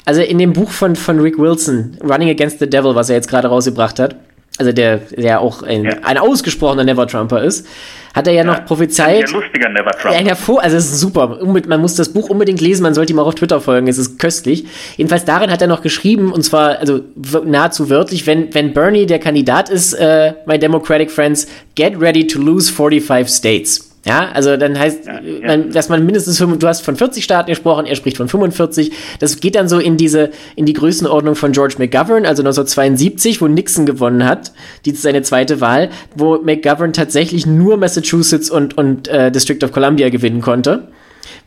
Also in dem Buch von, von Rick Wilson, Running Against the Devil, was er jetzt gerade rausgebracht hat, also der, der auch ein, ja. ein ausgesprochener Never-Trumper ist, hat er ja, ja noch prophezeit. Ein lustiger Never-Trumper. Ein hervor, also es ist super. Man muss das Buch unbedingt lesen, man sollte ihm auch auf Twitter folgen, es ist köstlich. Jedenfalls darin hat er noch geschrieben, und zwar also nahezu wörtlich, wenn, wenn Bernie der Kandidat ist, äh, my Democratic Friends, get ready to lose 45 states. Ja, also dann heißt, ja, ja. Man, dass man mindestens, du hast von 40 Staaten gesprochen, er spricht von 45. Das geht dann so in diese, in die Größenordnung von George McGovern, also 1972, wo Nixon gewonnen hat, die ist seine zweite Wahl, wo McGovern tatsächlich nur Massachusetts und, und äh, District of Columbia gewinnen konnte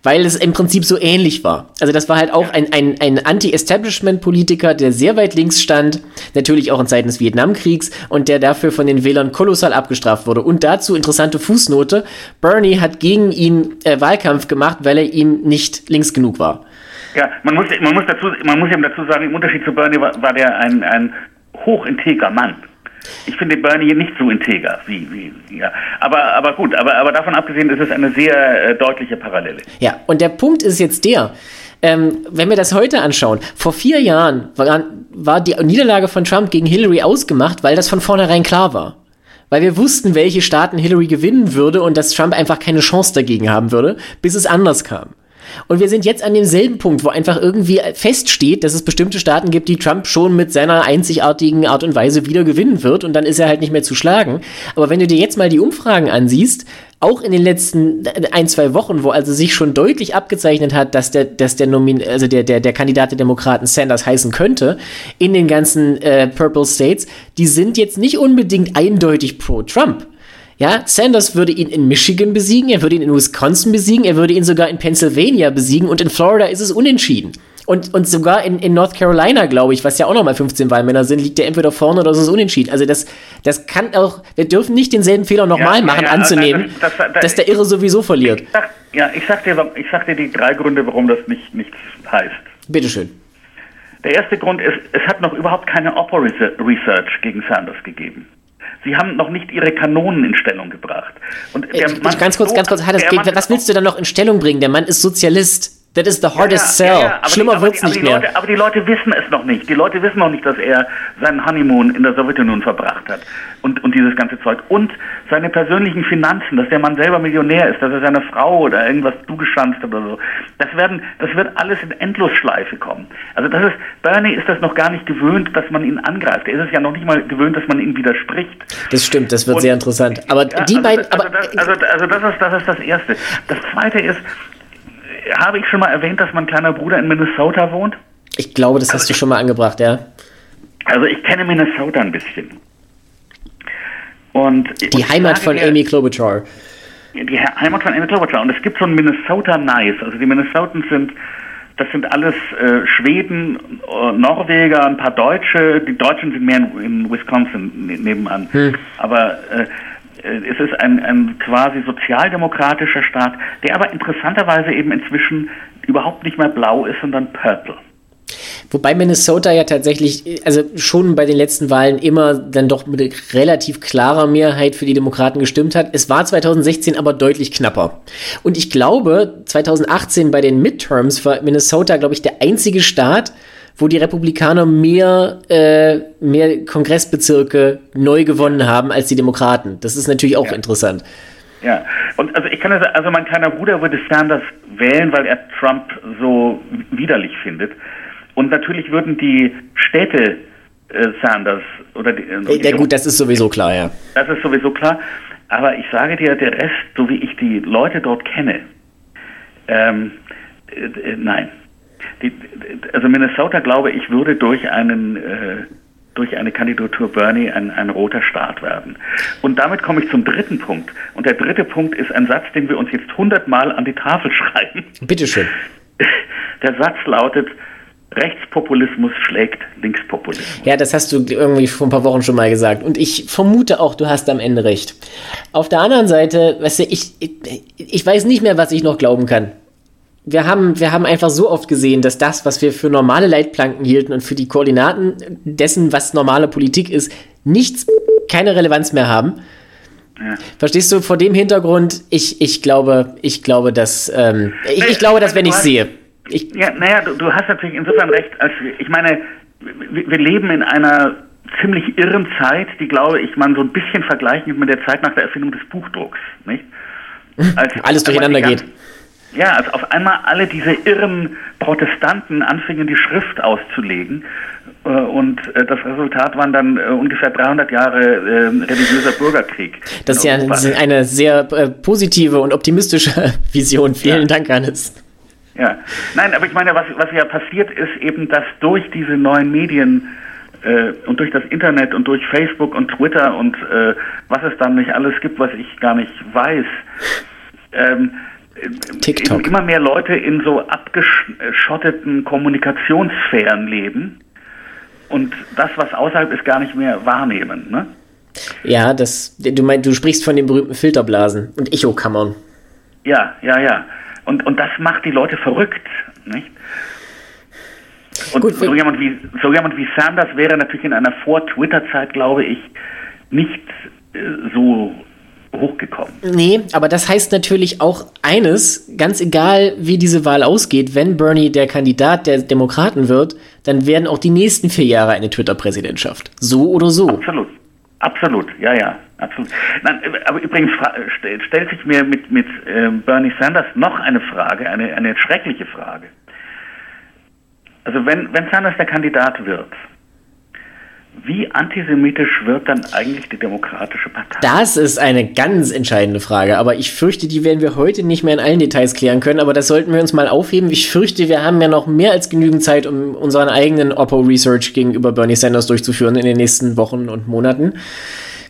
weil es im Prinzip so ähnlich war. Also das war halt auch ein, ein, ein Anti-Establishment-Politiker, der sehr weit links stand, natürlich auch in Zeiten des Vietnamkriegs und der dafür von den Wählern kolossal abgestraft wurde. Und dazu interessante Fußnote, Bernie hat gegen ihn äh, Wahlkampf gemacht, weil er ihm nicht links genug war. Ja, man muss, man muss, dazu, man muss eben dazu sagen, im Unterschied zu Bernie war, war der ein, ein hochintegrer Mann. Ich finde Bernie nicht so integer wie, wie ja. Aber, aber gut, aber, aber davon abgesehen ist es eine sehr äh, deutliche Parallele. Ja, und der Punkt ist jetzt der, ähm, wenn wir das heute anschauen, vor vier Jahren war, war die Niederlage von Trump gegen Hillary ausgemacht, weil das von vornherein klar war. Weil wir wussten, welche Staaten Hillary gewinnen würde und dass Trump einfach keine Chance dagegen haben würde, bis es anders kam. Und wir sind jetzt an demselben Punkt, wo einfach irgendwie feststeht, dass es bestimmte Staaten gibt, die Trump schon mit seiner einzigartigen Art und Weise wieder gewinnen wird und dann ist er halt nicht mehr zu schlagen. Aber wenn du dir jetzt mal die Umfragen ansiehst, auch in den letzten ein, zwei Wochen, wo also sich schon deutlich abgezeichnet hat, dass der, dass der Nomin, also der, der, der Kandidat der Demokraten Sanders heißen könnte, in den ganzen äh, Purple States, die sind jetzt nicht unbedingt eindeutig pro Trump. Ja, Sanders würde ihn in Michigan besiegen, er würde ihn in Wisconsin besiegen, er würde ihn sogar in Pennsylvania besiegen und in Florida ist es unentschieden. Und, und sogar in, in North Carolina, glaube ich, was ja auch nochmal 15 Wahlmänner sind, liegt er entweder vorne oder es ist unentschieden. Also das, das kann auch, wir dürfen nicht denselben Fehler nochmal ja, machen, ja, anzunehmen, das, das, das, dass der Irre sowieso verliert. Ich sag, ja, ich sag, dir, ich sag dir die drei Gründe, warum das nicht nichts heißt. Bitteschön. Der erste Grund ist, es hat noch überhaupt keine Oppo-Research gegen Sanders gegeben. Sie haben noch nicht ihre Kanonen in Stellung gebracht. Und der äh, Mann ganz kurz, ganz kurz, Hannes, was willst du dann noch in Stellung bringen? Der Mann ist Sozialist. That is the hardest ja, ja, sell. Ja, Schlimmer wird es nicht mehr. Leute, aber die Leute wissen es noch nicht. Die Leute wissen noch nicht, dass er seinen Honeymoon in der Sowjetunion verbracht hat. Und, und dieses ganze Zeug. Und seine persönlichen Finanzen, dass der Mann selber Millionär ist, dass er seine Frau oder irgendwas zugeschanzt hat oder so. Das, werden, das wird alles in Endlosschleife kommen. Also das ist, Bernie ist das noch gar nicht gewöhnt, dass man ihn angreift. Er ist es ja noch nicht mal gewöhnt, dass man ihn widerspricht. Das stimmt, das wird und, sehr interessant. Aber die also, beiden. Also, das, also, also das, ist, das ist das Erste. Das Zweite ist, habe ich schon mal erwähnt, dass mein kleiner Bruder in Minnesota wohnt? Ich glaube, das hast also du schon mal angebracht, ja. Also ich kenne Minnesota ein bisschen. Und die Heimat von Amy Klobuchar. Die Heimat von Amy Klobuchar. Und es gibt so ein Minnesota Nice. Also die Minnesotans sind, das sind alles äh, Schweden, äh, Norweger, ein paar Deutsche. Die Deutschen sind mehr in, in Wisconsin ne, nebenan. Hm. Aber äh, es ist ein, ein quasi sozialdemokratischer Staat, der aber interessanterweise eben inzwischen überhaupt nicht mehr blau ist, sondern purple. Wobei Minnesota ja tatsächlich, also schon bei den letzten Wahlen immer dann doch mit relativ klarer Mehrheit für die Demokraten gestimmt hat. Es war 2016 aber deutlich knapper. Und ich glaube, 2018 bei den Midterms war Minnesota, glaube ich, der einzige Staat, wo die Republikaner mehr, äh, mehr Kongressbezirke neu gewonnen haben als die Demokraten. Das ist natürlich auch ja. interessant. Ja, und also ich kann das, also mein kleiner Bruder würde Sanders wählen, weil er Trump so widerlich findet. Und natürlich würden die Städte äh, Sanders oder die, äh, ja, gut, das ist sowieso klar, ja. Das ist sowieso klar. Aber ich sage dir, der Rest, so wie ich die Leute dort kenne, ähm, äh, äh nein, die, also Minnesota, glaube ich, würde durch einen äh, durch eine Kandidatur Bernie ein, ein roter Staat werden. Und damit komme ich zum dritten Punkt. Und der dritte Punkt ist ein Satz, den wir uns jetzt hundertmal an die Tafel schreiben. Bitteschön. Der Satz lautet, Rechtspopulismus schlägt Linkspopulismus. Ja, das hast du irgendwie vor ein paar Wochen schon mal gesagt. Und ich vermute auch, du hast am Ende recht. Auf der anderen Seite, weißt du, ich, ich, ich weiß nicht mehr, was ich noch glauben kann wir haben, wir haben einfach so oft gesehen, dass das, was wir für normale Leitplanken hielten und für die Koordinaten dessen, was normale Politik ist, nichts, keine Relevanz mehr haben. Ja. Verstehst du, vor dem Hintergrund, ich, ich glaube, ich glaube, dass, ähm, ich, ich glaube, dass wenn ich sehe. Ich, ja, naja, du, du hast natürlich insofern recht, als ich meine, wir, wir leben in einer ziemlich irren Zeit, die glaube ich man so ein bisschen vergleichen mit der Zeit nach der Erfindung des Buchdrucks, nicht? Als Alles durcheinander geht ja, als auf einmal alle diese irren Protestanten anfingen, die Schrift auszulegen. Äh, und äh, das Resultat waren dann äh, ungefähr 300 Jahre religiöser Bürgerkrieg. Das ist ja eine sehr positive und optimistische Vision. Vielen ja. Dank, Hannes. Ja, nein, aber ich meine, was, was ja passiert ist eben, dass durch diese neuen Medien und durch das Internet und durch Facebook und Twitter und äh, was es dann nicht alles gibt, was ich gar nicht weiß, ähm, TikTok. immer mehr Leute in so abgeschotteten Kommunikationssphären leben und das, was außerhalb ist, gar nicht mehr wahrnehmen. Ne? Ja, das, du meinst, du sprichst von den berühmten Filterblasen und Echokammern. Ja, ja, ja. Und, und das macht die Leute verrückt, nicht? Und Gut, so, jemand wie, so jemand wie Sanders wäre natürlich in einer Vor-Twitter-Zeit, glaube ich, nicht äh, so hochgekommen. Nee, aber das heißt natürlich auch eines, ganz egal wie diese Wahl ausgeht, wenn Bernie der Kandidat der Demokraten wird, dann werden auch die nächsten vier Jahre eine Twitter-Präsidentschaft. So oder so. Absolut. Absolut, ja, ja, absolut. Nein, aber übrigens stellt sich mir mit, mit äh, Bernie Sanders noch eine Frage, eine, eine schreckliche Frage. Also wenn, wenn Sanders der Kandidat wird, wie antisemitisch wird dann eigentlich die Demokratische Partei? Das ist eine ganz entscheidende Frage, aber ich fürchte, die werden wir heute nicht mehr in allen Details klären können, aber das sollten wir uns mal aufheben. Ich fürchte, wir haben ja noch mehr als genügend Zeit, um unseren eigenen Oppo-Research gegenüber Bernie Sanders durchzuführen in den nächsten Wochen und Monaten.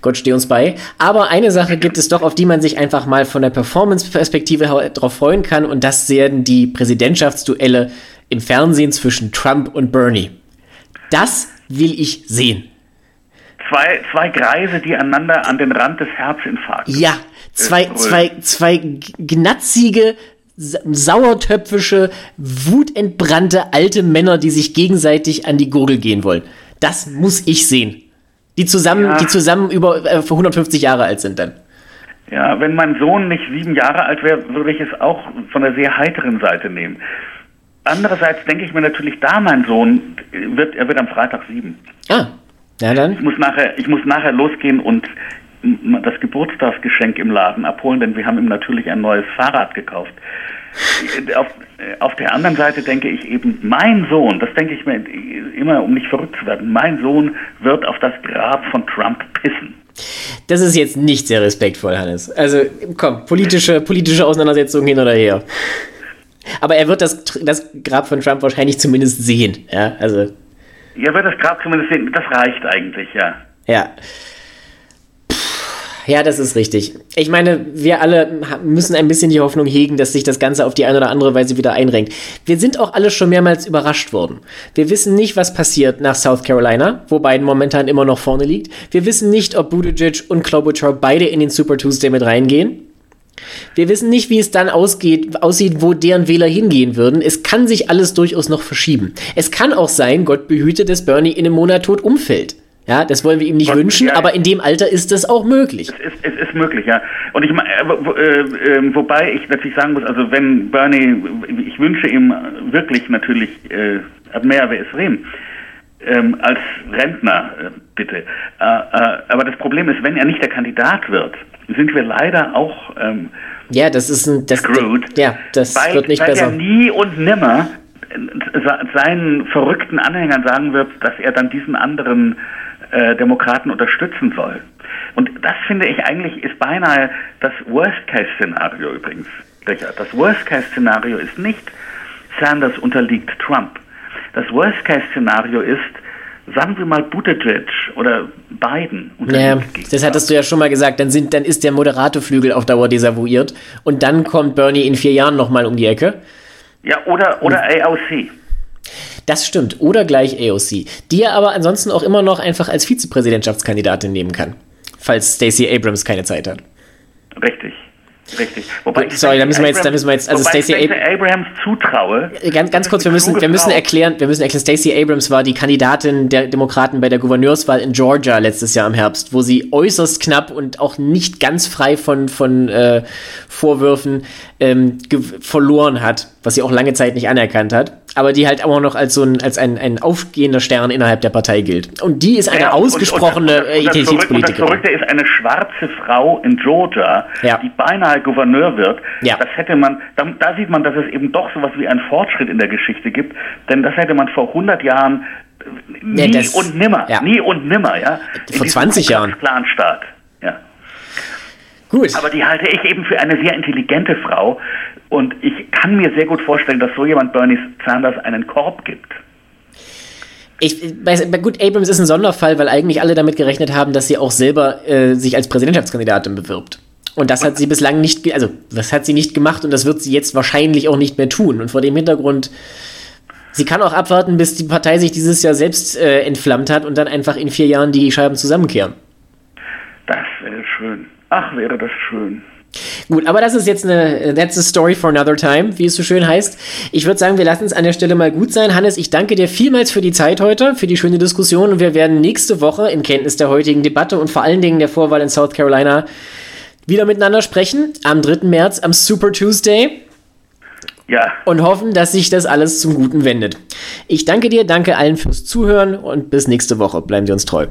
Gott steh uns bei. Aber eine Sache gibt es doch, auf die man sich einfach mal von der Performance-Perspektive drauf freuen kann, und das werden die Präsidentschaftsduelle im Fernsehen zwischen Trump und Bernie. Das will ich sehen. Zwei, zwei Greise, die einander an den Rand des Herzinfarkts. Ja, zwei, zwei, zwei gnatzige, sauertöpfische, wutentbrannte alte Männer, die sich gegenseitig an die Gurgel gehen wollen. Das muss ich sehen. Die zusammen, ja. die zusammen über äh, 150 Jahre alt sind dann. Ja, wenn mein Sohn nicht sieben Jahre alt wäre, würde ich es auch von der sehr heiteren Seite nehmen. Andererseits denke ich mir natürlich, da mein Sohn wird, er wird am Freitag sieben. Ah, ja dann. Ich muss nachher, ich muss nachher losgehen und das Geburtstagsgeschenk im Laden abholen, denn wir haben ihm natürlich ein neues Fahrrad gekauft. Auf, auf der anderen Seite denke ich eben, mein Sohn, das denke ich mir immer, um nicht verrückt zu werden, mein Sohn wird auf das Grab von Trump pissen. Das ist jetzt nicht sehr respektvoll, Hannes. Also komm, politische, politische Auseinandersetzungen hin oder her. Aber er wird das, das Grab von Trump wahrscheinlich zumindest sehen. Ja, also. Er wird das Grab zumindest sehen. Das reicht eigentlich, ja. Ja. Ja, das ist richtig. Ich meine, wir alle müssen ein bisschen die Hoffnung hegen, dass sich das Ganze auf die eine oder andere Weise wieder einrenkt. Wir sind auch alle schon mehrmals überrascht worden. Wir wissen nicht, was passiert nach South Carolina, wo Biden momentan immer noch vorne liegt. Wir wissen nicht, ob Buttigieg und Klobuchar beide in den Super Tuesday mit reingehen. Wir wissen nicht, wie es dann ausgeht, aussieht, wo deren Wähler hingehen würden. Es kann sich alles durchaus noch verschieben. Es kann auch sein, Gott behüte, dass Bernie in einem Monat tot umfällt. Ja, das wollen wir ihm nicht Gott, wünschen, ja, aber in dem Alter ist das auch möglich. Es ist, es ist möglich, ja. Und ich wo, äh, äh, wobei ich natürlich sagen muss, also wenn Bernie, ich wünsche ihm wirklich natürlich äh, mehr wer ist Rem. Ähm, als Rentner, äh, bitte. Äh, äh, aber das Problem ist, wenn er nicht der Kandidat wird, sind wir leider auch ähm, ja, das ist ein, das, screwed, ja, das weil, wird nicht weil besser. er nie und nimmer seinen verrückten Anhängern sagen wird, dass er dann diesen anderen äh, Demokraten unterstützen soll. Und das finde ich eigentlich ist beinahe das Worst-Case-Szenario übrigens. Das Worst-Case-Szenario ist nicht, Sanders unterliegt Trump. Das Worst-Case-Szenario ist, sagen wir mal Buttigieg oder Biden. Ja, das hattest du ja schon mal gesagt. Dann, sind, dann ist der Moderatorflügel auf Dauer desavouiert und dann kommt Bernie in vier Jahren nochmal um die Ecke. Ja, oder, oder AOC. Das stimmt. Oder gleich AOC. Die er aber ansonsten auch immer noch einfach als Vizepräsidentschaftskandidatin nehmen kann. Falls Stacey Abrams keine Zeit hat. Richtig. Richtig. Wobei Sorry, da müssen wir jetzt, da müssen wir jetzt, also Stacey Ab Abrams zutraue. Äh, ganz, ganz kurz, wir müssen, wir müssen erklären, wir müssen erklären, Stacey Abrams war die Kandidatin der Demokraten bei der Gouverneurswahl in Georgia letztes Jahr im Herbst, wo sie äußerst knapp und auch nicht ganz frei von, von äh, Vorwürfen ähm, verloren hat, was sie auch lange Zeit nicht anerkannt hat aber die halt auch noch als so ein, als ein, ein aufgehender Stern innerhalb der Partei gilt. Und die ist eine ja, ausgesprochene Identitätspolitikerin. Und das Verrückte ist eine schwarze Frau in Georgia, ja. die beinahe Gouverneur wird. Ja. Das hätte man, da, da, sieht man, dass es eben doch sowas wie einen Fortschritt in der Geschichte gibt, denn das hätte man vor 100 Jahren nie das, und nimmer, nie und nimmer, ja. Vor 20 Jahren. Planstaat, ja. Gut. Aber die halte ich eben für eine sehr intelligente Frau, und ich kann mir sehr gut vorstellen, dass so jemand Bernie Sanders einen Korb gibt. Ich, gut, Abrams ist ein Sonderfall, weil eigentlich alle damit gerechnet haben, dass sie auch selber äh, sich als Präsidentschaftskandidatin bewirbt. Und das hat sie bislang nicht, also das hat sie nicht gemacht und das wird sie jetzt wahrscheinlich auch nicht mehr tun. Und vor dem Hintergrund, sie kann auch abwarten, bis die Partei sich dieses Jahr selbst äh, entflammt hat und dann einfach in vier Jahren die Scheiben zusammenkehren. Das wäre schön. Ach, wäre das schön. Gut, aber das ist jetzt eine, that's a story for another time, wie es so schön heißt. Ich würde sagen, wir lassen es an der Stelle mal gut sein. Hannes, ich danke dir vielmals für die Zeit heute, für die schöne Diskussion und wir werden nächste Woche in Kenntnis der heutigen Debatte und vor allen Dingen der Vorwahl in South Carolina wieder miteinander sprechen. Am 3. März, am Super Tuesday. Ja. Und hoffen, dass sich das alles zum Guten wendet. Ich danke dir, danke allen fürs Zuhören und bis nächste Woche. Bleiben Sie uns treu.